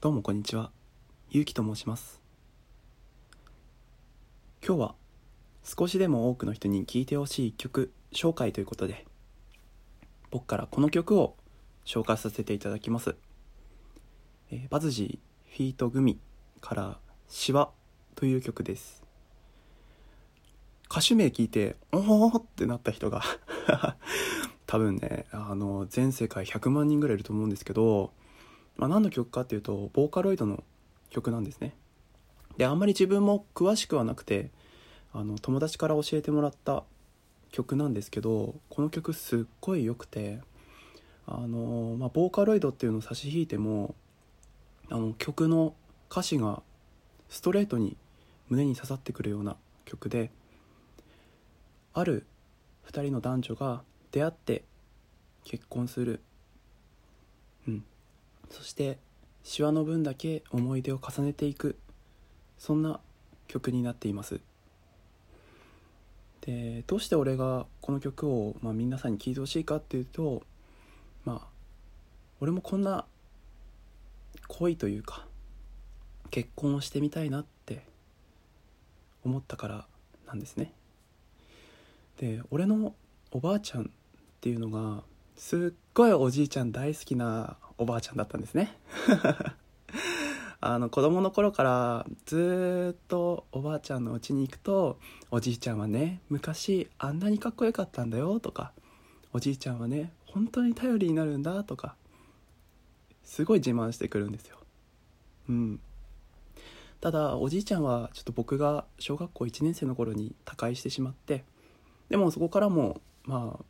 どうもこんにちは。ゆうきと申します。今日は少しでも多くの人に聴いてほしい曲紹介ということで僕からこの曲を紹介させていただきます、えーバズジーフィートグミからシワという曲です。歌手名聞いておおってなった人が 多分ねあの全世界100万人ぐらいいると思うんですけどまあ、何の曲かっていうとボーカロイドの曲なんですね。であんまり自分も詳しくはなくてあの友達から教えてもらった曲なんですけどこの曲すっごい良くてあの、まあ、ボーカロイドっていうのを差し引いてもあの曲の歌詞がストレートに胸に刺さってくるような曲である2人の男女が出会って結婚するそしてシワの分だけ思い出を重ねていく。そんな曲になっています。でどうして俺がこの曲を、まあ、皆さんに聴いてほしいかっていうとまあ俺もこんな恋というか結婚をしてみたいなって思ったからなんですね。で俺のおばあちゃんっていうのがすっごいおじいちゃん大好きなおばあちゃんだったんですね。あの子供の頃からずっとおばあちゃんの家に行くとおじいちゃんはね昔あんなにかっこよかったんだよとかおじいちゃんはね本当に頼りになるんだとかすごい自慢してくるんですよ。うん。ただおじいちゃんはちょっと僕が小学校1年生の頃に他界してしまってでもそこからもまあ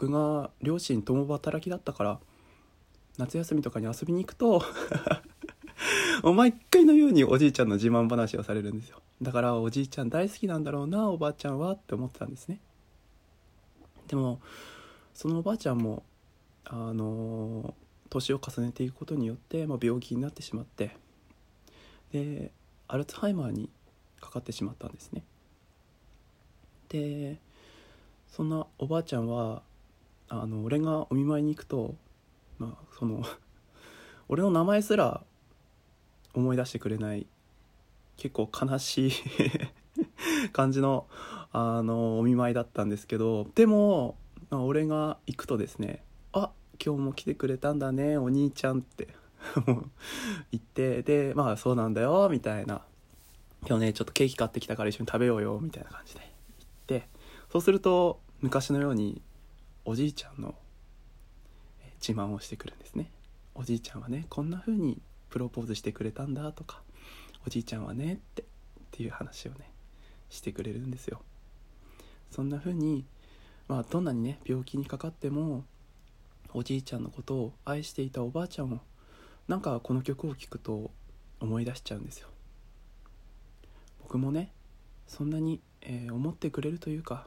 僕が両親共働きだったから夏休みとかに遊びに行くと お毎回のようにおじいちゃんの自慢話をされるんですよ。だからおじいちゃん大好きなんだろうなおばあちゃんはって思ってたんですね。でもそのおばあちゃんもあの年を重ねていくことによって、まあ、病気になってしまってでアルツハイマーにかかってしまったんですね。でそんなおばあちゃんはあの俺がお見舞いに行くとまあその 俺の名前すら思い出してくれない結構悲しい 感じのあのお見舞いだったんですけどでも、まあ、俺が行くとですね「あ今日も来てくれたんだねお兄ちゃん」って 言ってでまあそうなんだよみたいな。今日ねちょっとケーキ買ってきたから一緒に食べようよみたいな感じで言ってそうすると昔のようにおじいちゃんの自慢をしてくるんですね。おじいちゃんはねこんな風にプロポーズしてくれたんだとかおじいちゃんはねってっていう話をねしてくれるんですよ。そんな風にまあどんなにね病気にかかってもおじいちゃんのことを愛していたおばあちゃんをなんかこの曲を聴くと思い出しちゃうんですよ。僕もねそんなに、えー思ってくれるというか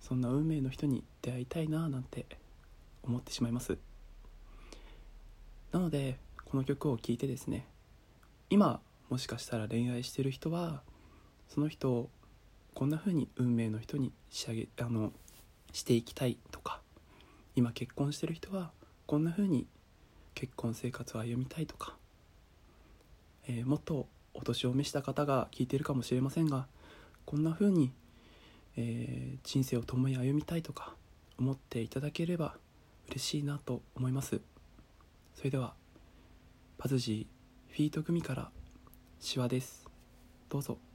そんな運命の人に出会いたいななんて思ってしまいます。なのでこの曲を聴いてですね今もしかしたら恋愛してる人はその人をこんな風に運命の人に仕上げあのしていきたいとか今結婚してる人はこんな風に結婚生活を歩みたいとか、えーもっとお年を召した方が聞いてるかもしれませんがこんな風にえー人生を共に歩みたいとか思っていただければ嬉しいなと思います。それではパズジーフィート組からシワです。どうぞ。